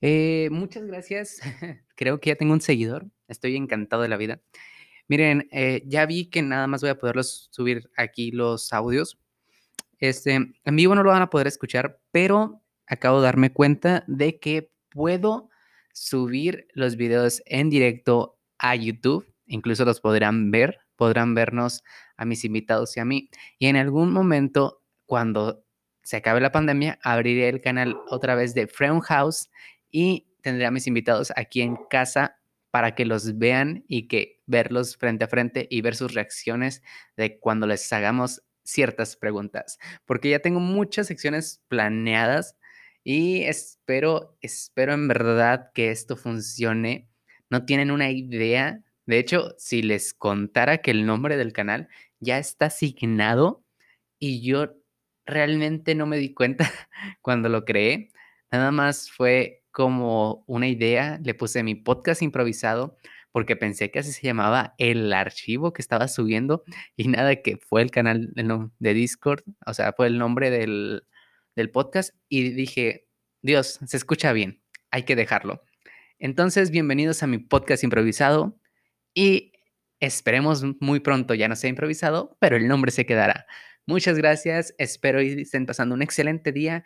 Eh, muchas gracias. Creo que ya tengo un seguidor. Estoy encantado de la vida. Miren, eh, ya vi que nada más voy a poderlos subir aquí los audios. Este, en vivo no lo van a poder escuchar, pero acabo de darme cuenta de que puedo subir los videos en directo a YouTube. Incluso los podrán ver, podrán vernos a mis invitados y a mí. Y en algún momento, cuando se acabe la pandemia, abriré el canal otra vez de Freun House y tendré a mis invitados aquí en casa para que los vean y que verlos frente a frente y ver sus reacciones de cuando les hagamos ciertas preguntas, porque ya tengo muchas secciones planeadas y espero, espero en verdad que esto funcione. No tienen una idea. De hecho, si les contara que el nombre del canal ya está asignado y yo realmente no me di cuenta cuando lo creé, nada más fue como una idea, le puse mi podcast improvisado porque pensé que así se llamaba el archivo que estaba subiendo y nada que fue el canal de Discord, o sea, fue el nombre del, del podcast y dije, Dios, se escucha bien, hay que dejarlo. Entonces, bienvenidos a mi podcast improvisado y esperemos muy pronto ya no sea improvisado, pero el nombre se quedará. Muchas gracias, espero y estén pasando un excelente día.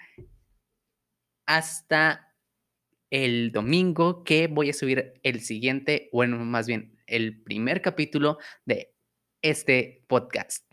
Hasta el domingo que voy a subir el siguiente, bueno, más bien el primer capítulo de este podcast.